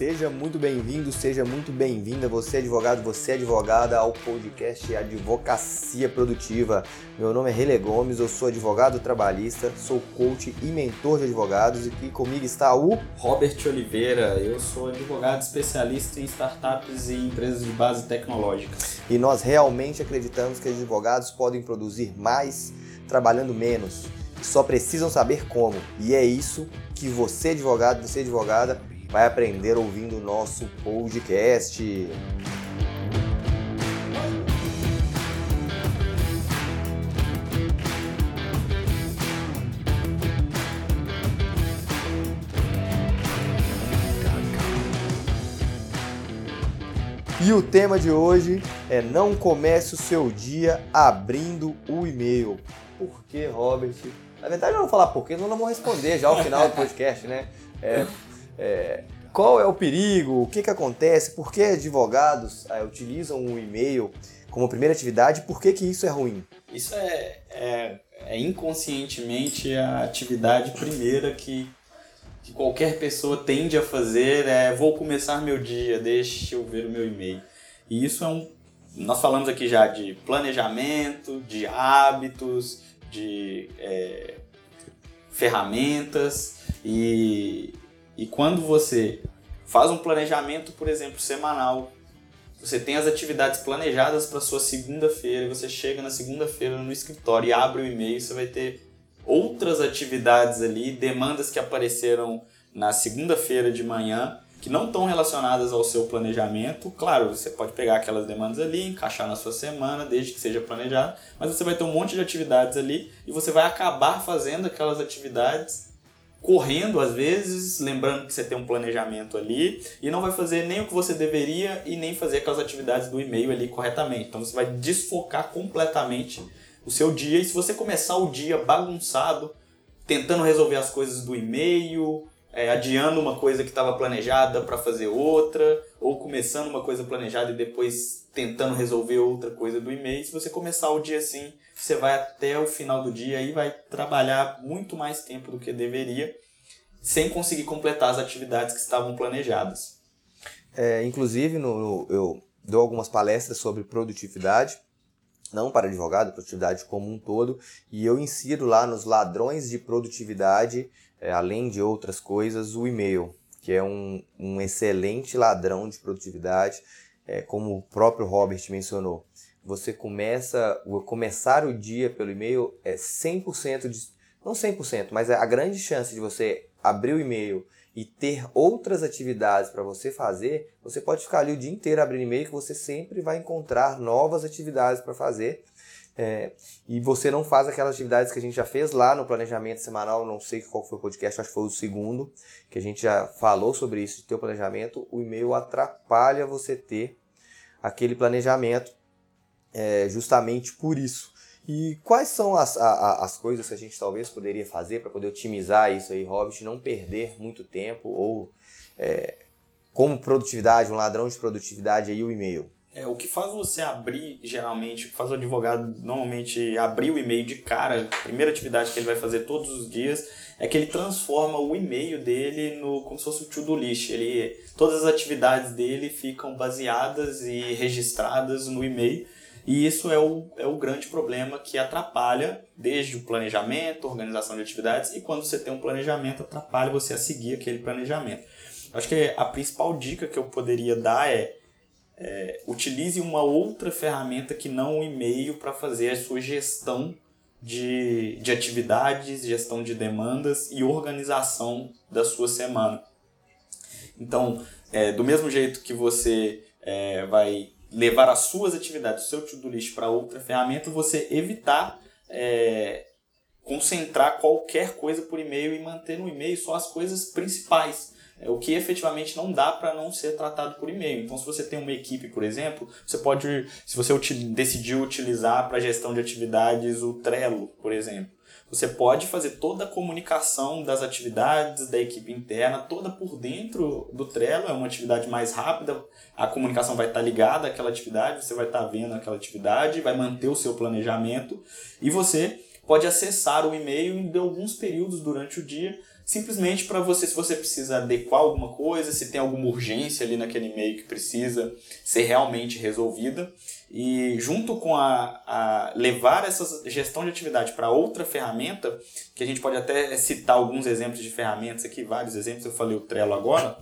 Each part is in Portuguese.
Seja muito bem-vindo, seja muito bem-vinda, você é advogado, você é advogada, ao podcast Advocacia Produtiva. Meu nome é Rele Gomes, eu sou advogado trabalhista, sou coach e mentor de advogados e aqui comigo está o Robert Oliveira. Eu sou advogado especialista em startups e empresas de base tecnológica. E nós realmente acreditamos que advogados podem produzir mais trabalhando menos. Só precisam saber como. E é isso que você, advogado, você, advogada, vai aprender ouvindo o nosso podcast. E o tema de hoje é não comece o seu dia abrindo o e-mail. Por que, Robert? Na verdade, eu não vou falar por quê, senão não vou responder já ao final do podcast, né? É, é, qual é o perigo? O que, que acontece? Por que advogados é, utilizam o e-mail como primeira atividade? Por que, que isso é ruim? Isso é, é, é inconscientemente a atividade primeira que, que qualquer pessoa tende a fazer. É vou começar meu dia, deixa eu ver o meu e-mail. E isso é um. Nós falamos aqui já de planejamento, de hábitos, de é, ferramentas e, e quando você faz um planejamento, por exemplo, semanal, você tem as atividades planejadas para sua segunda-feira, você chega na segunda-feira no escritório e abre o e-mail, você vai ter outras atividades ali, demandas que apareceram na segunda-feira de manhã que não estão relacionadas ao seu planejamento. Claro, você pode pegar aquelas demandas ali, encaixar na sua semana, desde que seja planejado, mas você vai ter um monte de atividades ali e você vai acabar fazendo aquelas atividades correndo às vezes, lembrando que você tem um planejamento ali e não vai fazer nem o que você deveria e nem fazer aquelas atividades do e-mail ali corretamente. Então você vai desfocar completamente o seu dia e se você começar o dia bagunçado, tentando resolver as coisas do e-mail, é, adiando uma coisa que estava planejada para fazer outra, ou começando uma coisa planejada e depois tentando resolver outra coisa do e-mail. Se você começar o dia assim, você vai até o final do dia e vai trabalhar muito mais tempo do que deveria, sem conseguir completar as atividades que estavam planejadas. É, inclusive, no, eu dou algumas palestras sobre produtividade, não para advogado, produtividade como um todo, e eu insiro lá nos ladrões de produtividade é, além de outras coisas, o e-mail, que é um, um excelente ladrão de produtividade, é, como o próprio Robert mencionou. Você começa, começar o dia pelo e-mail é 100% de, não 100%, mas é a grande chance de você abrir o e-mail e ter outras atividades para você fazer, você pode ficar ali o dia inteiro abrindo e-mail que você sempre vai encontrar novas atividades para fazer é, e você não faz aquelas atividades que a gente já fez lá no planejamento semanal, não sei qual foi o podcast, acho que foi o segundo, que a gente já falou sobre isso de ter o planejamento. O e-mail atrapalha você ter aquele planejamento é, justamente por isso. E quais são as, a, as coisas que a gente talvez poderia fazer para poder otimizar isso aí, Hobbit, não perder muito tempo ou é, como produtividade, um ladrão de produtividade aí o e-mail? É, o que faz você abrir, geralmente, o que faz o advogado normalmente abrir o e-mail de cara, a primeira atividade que ele vai fazer todos os dias, é que ele transforma o e-mail dele no como se fosse o to-do list. Ele, todas as atividades dele ficam baseadas e registradas no e-mail. E isso é o, é o grande problema que atrapalha desde o planejamento, organização de atividades, e quando você tem um planejamento, atrapalha você a seguir aquele planejamento. Acho que a principal dica que eu poderia dar é é, utilize uma outra ferramenta que não o e-mail para fazer a sua gestão de, de atividades, gestão de demandas e organização da sua semana. Então, é, do mesmo jeito que você é, vai levar as suas atividades, o seu to-do list para outra ferramenta, você evitar é, concentrar qualquer coisa por e-mail e manter no e-mail só as coisas principais o que efetivamente não dá para não ser tratado por e-mail. Então, se você tem uma equipe, por exemplo, você pode, se você decidiu utilizar para gestão de atividades o Trello, por exemplo, você pode fazer toda a comunicação das atividades da equipe interna, toda por dentro do Trello, é uma atividade mais rápida, a comunicação vai estar ligada àquela atividade, você vai estar vendo aquela atividade, vai manter o seu planejamento e você pode acessar o e-mail em alguns períodos durante o dia simplesmente para você, se você precisa adequar alguma coisa, se tem alguma urgência ali naquele e-mail que precisa ser realmente resolvida. E junto com a, a levar essa gestão de atividade para outra ferramenta, que a gente pode até citar alguns exemplos de ferramentas aqui, vários exemplos, eu falei o Trello agora,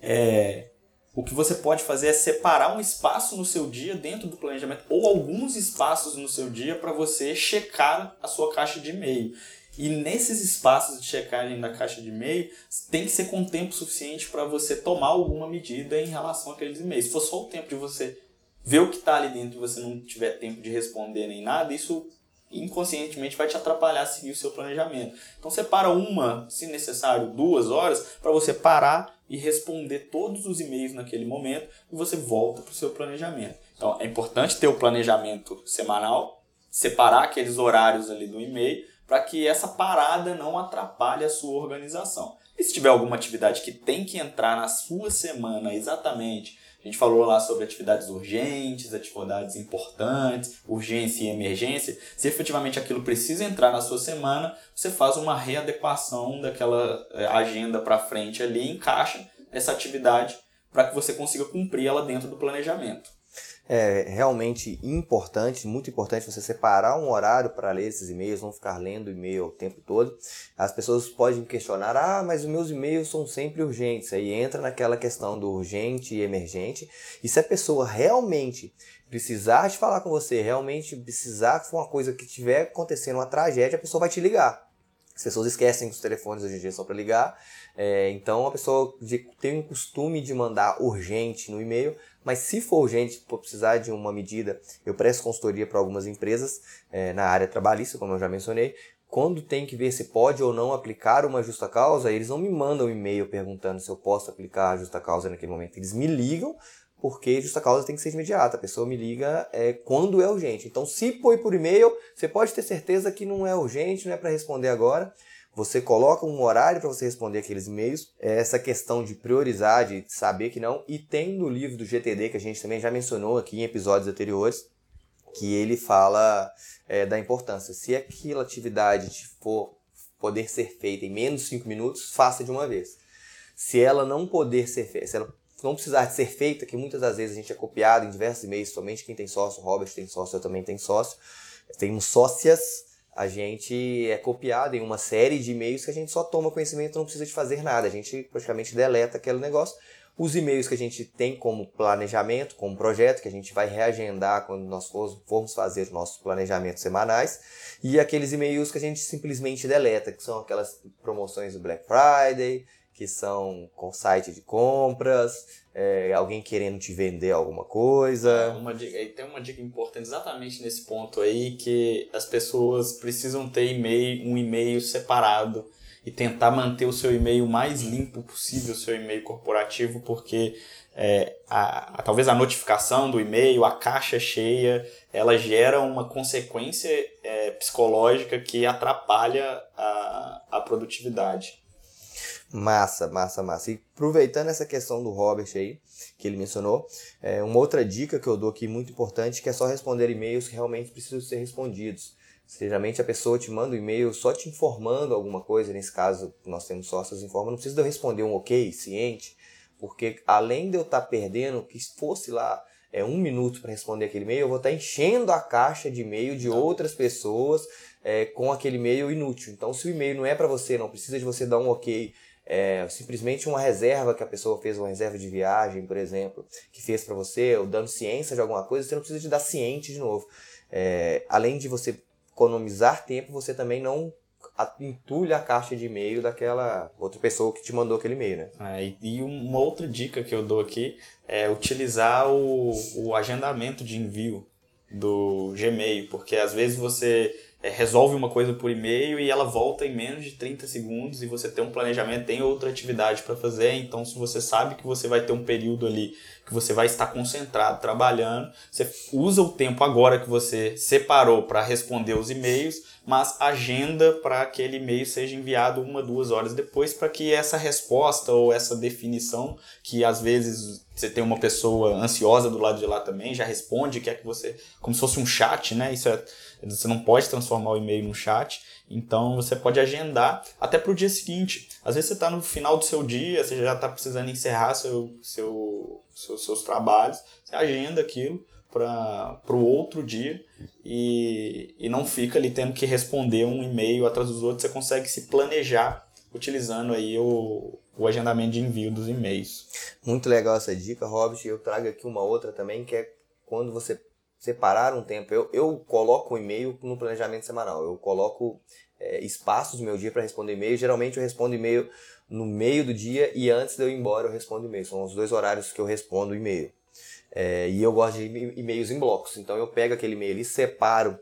é, o que você pode fazer é separar um espaço no seu dia dentro do planejamento, ou alguns espaços no seu dia para você checar a sua caixa de e-mail. E nesses espaços de checagem da caixa de e-mail, tem que ser com tempo suficiente para você tomar alguma medida em relação àqueles e-mails. Se for só o tempo de você ver o que está ali dentro e você não tiver tempo de responder nem nada, isso inconscientemente vai te atrapalhar a seguir o seu planejamento. Então separa uma, se necessário, duas horas para você parar e responder todos os e-mails naquele momento e você volta para o seu planejamento. Então é importante ter o planejamento semanal, separar aqueles horários ali do e-mail para que essa parada não atrapalhe a sua organização. E se tiver alguma atividade que tem que entrar na sua semana exatamente a gente falou lá sobre atividades urgentes, atividades importantes, urgência e emergência. Se efetivamente aquilo precisa entrar na sua semana, você faz uma readequação daquela eh, agenda para frente ali, encaixa essa atividade para que você consiga cumprir ela dentro do planejamento é realmente importante, muito importante você separar um horário para ler esses e-mails, não ficar lendo e-mail o tempo todo. As pessoas podem questionar: ah, mas os meus e-mails são sempre urgentes. Aí entra naquela questão do urgente e emergente. E se a pessoa realmente precisar de falar com você, realmente precisar for uma coisa que tiver acontecendo uma tragédia, a pessoa vai te ligar. As pessoas esquecem que os telefones hoje em dia são para ligar. É, então a pessoa tem o costume de mandar urgente no e-mail, mas se for urgente, for precisar de uma medida, eu presto consultoria para algumas empresas é, na área trabalhista, como eu já mencionei. Quando tem que ver se pode ou não aplicar uma justa causa, eles não me mandam um e-mail perguntando se eu posso aplicar a justa causa naquele momento. Eles me ligam porque justa causa tem que ser imediata. A pessoa me liga é, quando é urgente. Então, se foi por e-mail, você pode ter certeza que não é urgente, não é para responder agora. Você coloca um horário para você responder aqueles e-mails. É essa questão de priorizar, de saber que não. E tem no livro do GTD, que a gente também já mencionou aqui em episódios anteriores, que ele fala é, da importância. Se aquela atividade for poder ser feita em menos de 5 minutos, faça de uma vez. Se ela não poder ser feita, se ela não precisar de ser feita, que muitas das vezes a gente é copiado em diversos e-mails, somente quem tem sócio, Robert tem sócio, eu também tenho sócio, temos sócias, a gente é copiado em uma série de e-mails que a gente só toma conhecimento, não precisa de fazer nada, a gente praticamente deleta aquele negócio. Os e-mails que a gente tem como planejamento, como projeto, que a gente vai reagendar quando nós formos fazer os nossos planejamentos semanais, e aqueles e-mails que a gente simplesmente deleta, que são aquelas promoções do Black Friday, que são com site de compras, é, alguém querendo te vender alguma coisa. É, uma dica, tem uma dica importante exatamente nesse ponto aí, que as pessoas precisam ter um e-mail separado e tentar manter o seu e-mail mais limpo possível, o seu e-mail corporativo, porque é, a, a, talvez a notificação do e-mail, a caixa cheia, ela gera uma consequência é, psicológica que atrapalha a, a produtividade. Massa, massa, massa. E aproveitando essa questão do Robert aí, que ele mencionou, é, uma outra dica que eu dou aqui muito importante, que é só responder e-mails que realmente precisam ser respondidos. Geralmente a pessoa te manda um e-mail só te informando alguma coisa, nesse caso nós temos sócios informa, não precisa de eu responder um ok, ciente, porque além de eu estar tá perdendo, que fosse lá é, um minuto para responder aquele e-mail, eu vou estar tá enchendo a caixa de e-mail de outras pessoas é, com aquele e-mail inútil. Então se o e-mail não é para você, não precisa de você dar um ok, é, simplesmente uma reserva que a pessoa fez, uma reserva de viagem, por exemplo, que fez para você, ou dando ciência de alguma coisa, você não precisa de dar ciente de novo. É, além de você economizar tempo, você também não entulha a caixa de e-mail daquela outra pessoa que te mandou aquele e-mail, né? É, e uma outra dica que eu dou aqui é utilizar o, o agendamento de envio do Gmail, porque às vezes você é, resolve uma coisa por e-mail e ela volta em menos de 30 segundos e você tem um planejamento, tem outra atividade para fazer. Então, se você sabe que você vai ter um período ali que você vai estar concentrado trabalhando, você usa o tempo agora que você separou para responder os e-mails mas agenda para que aquele e-mail seja enviado uma, duas horas depois, para que essa resposta ou essa definição, que às vezes você tem uma pessoa ansiosa do lado de lá também, já responde, quer que você. como se fosse um chat, né? Isso é, você não pode transformar o e-mail num chat, então você pode agendar até para o dia seguinte. Às vezes você está no final do seu dia, você já está precisando encerrar seu, seu, seus, seus trabalhos, você agenda aquilo para o outro dia e, e não fica ali tendo que responder um e-mail atrás dos outros, você consegue se planejar utilizando aí o, o agendamento de envio dos e-mails. Muito legal essa dica, Robert. Eu trago aqui uma outra também, que é quando você separar um tempo. Eu, eu coloco o e-mail no planejamento semanal. Eu coloco é, espaços no meu dia para responder e-mail. Geralmente eu respondo e-mail no meio do dia e antes de eu ir embora eu respondo e-mail. São os dois horários que eu respondo e-mail. É, e eu gosto de e-mails em blocos. Então eu pego aquele e-mail e separo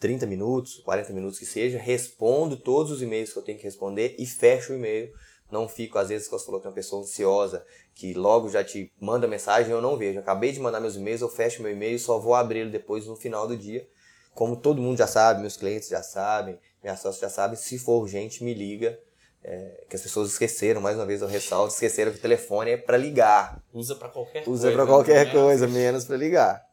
30 minutos, 40 minutos que seja, respondo todos os e-mails que eu tenho que responder e fecho o e-mail. Não fico, às vezes, que você falou que é uma pessoa ansiosa, que logo já te manda mensagem, eu não vejo. acabei de mandar meus e-mails, eu fecho meu e-mail e só vou abrir ele depois no final do dia. Como todo mundo já sabe, meus clientes já sabem, minhas sócios já sabem, se for urgente, me liga é, que as pessoas esqueceram, mais uma vez eu ressalto, esqueceram que o telefone é para ligar. Usa para qualquer Usa coisa. Usa para qualquer né? coisa, menos para ligar.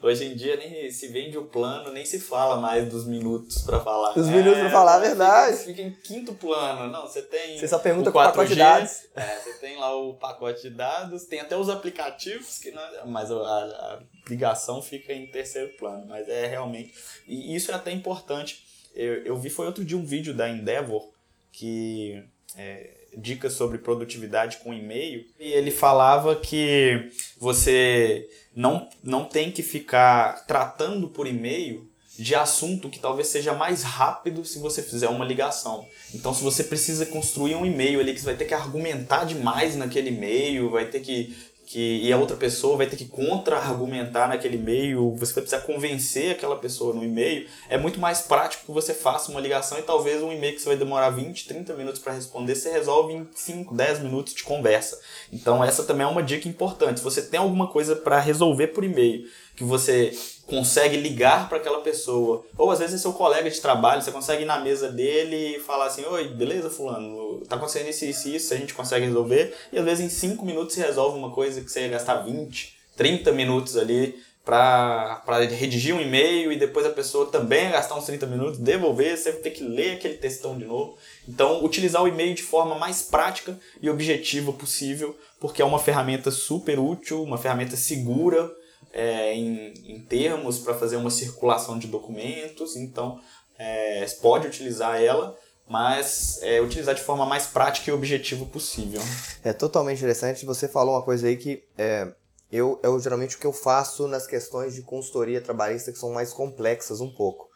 Hoje em dia nem se vende o plano, nem se fala mais dos minutos para falar. Dos minutos para falar a verdade. Fica, fica, em quinto plano. Não, você tem. Você só pergunta o pacote de dados. É, você tem lá o pacote de dados, tem até os aplicativos, que não, é, mas a, a ligação fica em terceiro plano. Mas é realmente. E isso é até importante. Eu, eu vi, foi outro dia um vídeo da Endeavor que é, dicas sobre produtividade com e-mail e ele falava que você não, não tem que ficar tratando por e-mail de assunto que talvez seja mais rápido se você fizer uma ligação. Então, se você precisa construir um e-mail ali que você vai ter que argumentar demais naquele e-mail, vai ter que que e a outra pessoa vai ter que contra-argumentar naquele e-mail, você vai precisar convencer aquela pessoa no e-mail, é muito mais prático que você faça uma ligação e talvez um e-mail que você vai demorar 20, 30 minutos para responder, você resolve em 5, 10 minutos de conversa. Então essa também é uma dica importante. Se você tem alguma coisa para resolver por e-mail, que você consegue ligar para aquela pessoa. Ou às vezes é seu colega de trabalho, você consegue ir na mesa dele e falar assim: Oi, beleza, Fulano? Tá acontecendo isso, isso, isso, a gente consegue resolver. E às vezes em 5 minutos você resolve uma coisa que você ia gastar 20, 30 minutos ali para redigir um e-mail e depois a pessoa também gastar uns 30 minutos, devolver, você vai ter que ler aquele textão de novo. Então, utilizar o e-mail de forma mais prática e objetiva possível, porque é uma ferramenta super útil, uma ferramenta segura é, em, em termos para fazer uma circulação de documentos, então é, pode utilizar ela, mas é, utilizar de forma mais prática e objetiva possível. É totalmente interessante. Você falou uma coisa aí que é, eu, eu geralmente o que eu faço nas questões de consultoria trabalhista que são mais complexas um pouco.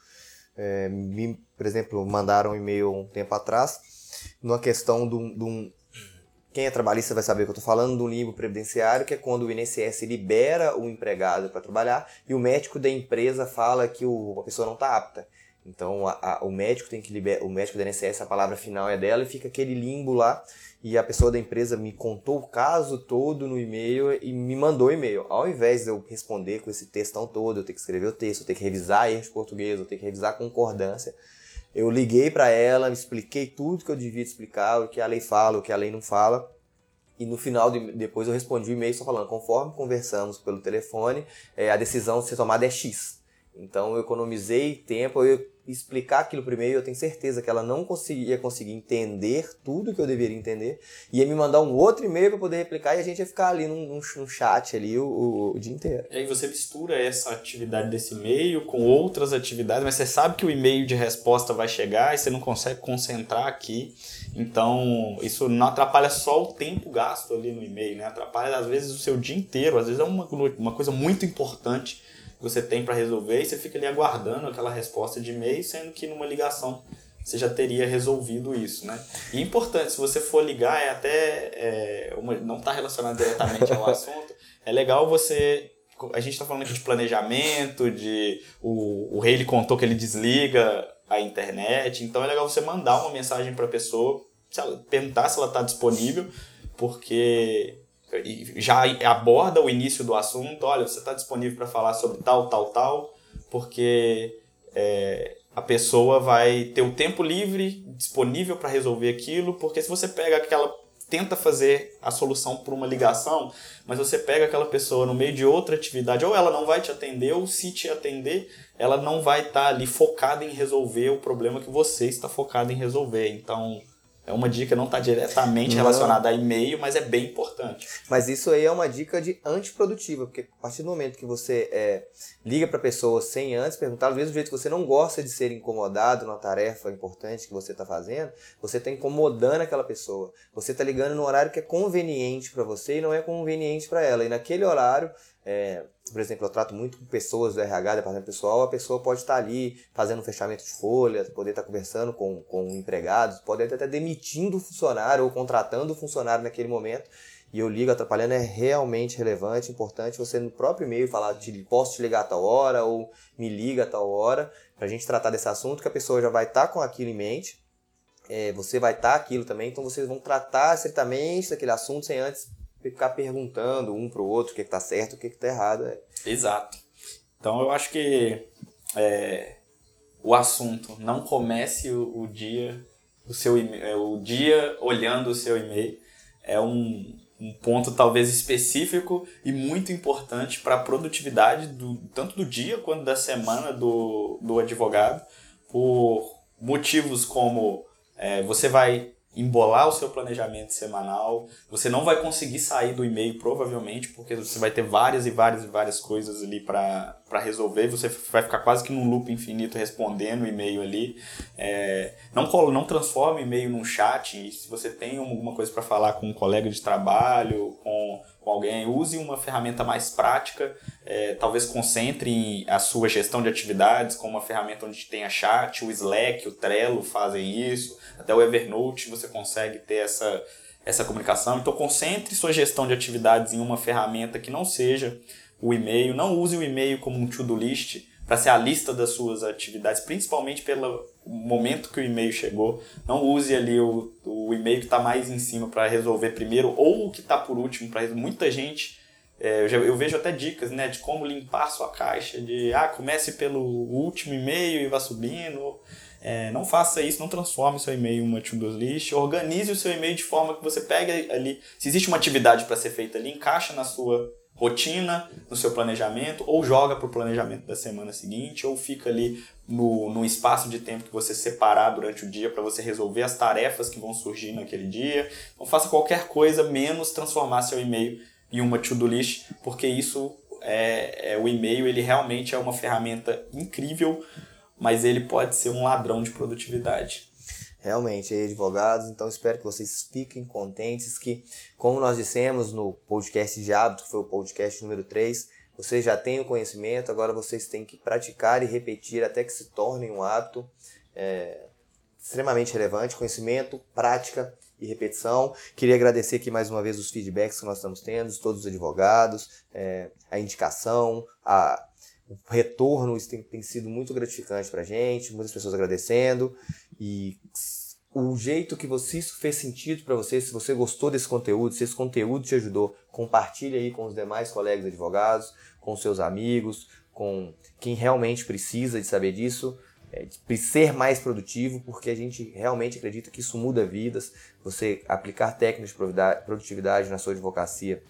É, me, por exemplo, mandaram um e-mail um tempo atrás numa questão de um, quem é trabalhista vai saber que eu estou falando do limbo previdenciário, que é quando o INSS libera o empregado para trabalhar e o médico da empresa fala que o, a pessoa não está apta. Então a, a, o médico tem que liberar, o médico da INSS, a palavra final é dela e fica aquele limbo lá. E a pessoa da empresa me contou o caso todo no e-mail e me mandou e-mail. Ao invés de eu responder com esse textão todo, eu tenho que escrever o texto, eu tenho que revisar erros de português, eu tenho que revisar a concordância eu liguei para ela, expliquei tudo que eu devia explicar, o que a lei fala, o que a lei não fala. E no final, de, depois eu respondi o e-mail só falando, conforme conversamos pelo telefone, é, a decisão de ser tomada é X. Então eu economizei tempo, eu explicar aquilo primeiro, eu tenho certeza que ela não conseguia conseguir entender tudo que eu deveria entender, ia me mandar um outro e-mail para poder replicar e a gente ia ficar ali num, num chat ali o, o, o, dia inteiro. E aí você mistura essa atividade desse e-mail com outras atividades, mas você sabe que o e-mail de resposta vai chegar e você não consegue concentrar aqui. Então, isso não atrapalha só o tempo gasto ali no e-mail, né? Atrapalha às vezes o seu dia inteiro, às vezes é uma, uma coisa muito importante você tem para resolver e você fica ali aguardando aquela resposta de e-mail, sendo que numa ligação você já teria resolvido isso, né? E importante, se você for ligar, é até é, uma, não está relacionado diretamente ao assunto, é legal você a gente está falando aqui de planejamento, de o, o rei ele contou que ele desliga a internet, então é legal você mandar uma mensagem para a pessoa, se ela, perguntar se ela está disponível, porque já aborda o início do assunto, olha, você está disponível para falar sobre tal, tal, tal, porque é, a pessoa vai ter o tempo livre disponível para resolver aquilo, porque se você pega aquela tenta fazer a solução por uma ligação, mas você pega aquela pessoa no meio de outra atividade, ou ela não vai te atender, ou se te atender, ela não vai estar tá ali focada em resolver o problema que você está focado em resolver. Então, é uma dica, não está diretamente relacionada a e-mail, mas é bem importante. Mas isso aí é uma dica de antiprodutiva, porque a partir do momento que você é, liga para a pessoa sem antes perguntar, do mesmo jeito que você não gosta de ser incomodado numa tarefa importante que você está fazendo, você está incomodando aquela pessoa. Você está ligando no horário que é conveniente para você e não é conveniente para ela. E naquele horário, é, por exemplo, eu trato muito com pessoas do RH, departamento pessoal, a pessoa pode estar ali fazendo um fechamento de folha, poder estar conversando com, com empregados, pode até estar demitindo o funcionário ou contratando o funcionário naquele momento. E eu ligo atrapalhando é realmente relevante, importante você no próprio e-mail falar, posso te ligar a tal hora ou me liga a tal hora, para a gente tratar desse assunto que a pessoa já vai estar com aquilo em mente, é, você vai estar aquilo também, então vocês vão tratar estritamente daquele assunto sem antes ficar perguntando um pro outro o que, está certo, o que, está errado. É. Exato. Então eu acho que é, o assunto não comece o, o dia o seu é, o dia olhando o seu e-mail é um, um ponto talvez específico e muito importante para a produtividade do, tanto do dia quanto da semana do, do advogado por motivos como é, você vai embolar o seu planejamento semanal. Você não vai conseguir sair do e-mail, provavelmente, porque você vai ter várias e várias e várias coisas ali para resolver. Você vai ficar quase que num loop infinito respondendo o e-mail ali. É, não, não transforme o e-mail num chat. E se você tem alguma coisa para falar com um colega de trabalho, com com alguém, use uma ferramenta mais prática, é, talvez concentre a sua gestão de atividades com uma ferramenta onde tenha chat, o Slack, o Trello fazem isso, até o Evernote você consegue ter essa, essa comunicação. Então concentre sua gestão de atividades em uma ferramenta que não seja o e-mail, não use o e-mail como um to-do list, para ser a lista das suas atividades, principalmente pelo momento que o e-mail chegou. Não use ali o, o e-mail que está mais em cima para resolver primeiro ou o que está por último para muita gente. É, eu, já, eu, vejo até dicas né, de como limpar sua caixa, de ah, comece pelo último e-mail e vá subindo. É, não faça isso, não transforme seu e-mail em uma to-do list. Organize o seu e-mail de forma que você pegue ali. Se existe uma atividade para ser feita ali, encaixa na sua rotina no seu planejamento, ou joga para o planejamento da semana seguinte, ou fica ali no, no espaço de tempo que você separar durante o dia para você resolver as tarefas que vão surgir naquele dia. Então faça qualquer coisa menos transformar seu e-mail em uma to-do list, porque isso é, é o e-mail ele realmente é uma ferramenta incrível, mas ele pode ser um ladrão de produtividade realmente advogados. Então espero que vocês fiquem contentes que, como nós dissemos no podcast de hábito, que foi o podcast número 3, vocês já têm o conhecimento, agora vocês têm que praticar e repetir até que se torne um hábito é, extremamente relevante, conhecimento, prática e repetição. Queria agradecer aqui mais uma vez os feedbacks que nós estamos tendo, todos os advogados, é, a indicação, a, o retorno, isso tem, tem sido muito gratificante para a gente, muitas pessoas agradecendo. E o jeito que você, isso fez sentido para você, se você gostou desse conteúdo, se esse conteúdo te ajudou, compartilhe aí com os demais colegas advogados, com seus amigos, com quem realmente precisa de saber disso, é, de ser mais produtivo, porque a gente realmente acredita que isso muda vidas. Você aplicar técnicas de produtividade na sua advocacia,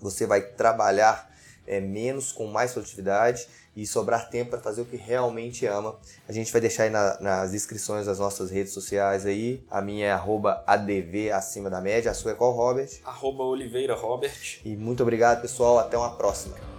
você vai trabalhar é, menos com mais produtividade e sobrar tempo para fazer o que realmente ama. A gente vai deixar aí na, nas inscrições das nossas redes sociais aí. A minha é arroba ADV acima da média. A sua é qual, Robert? Arroba Oliveira Robert. E muito obrigado, pessoal. Até uma próxima.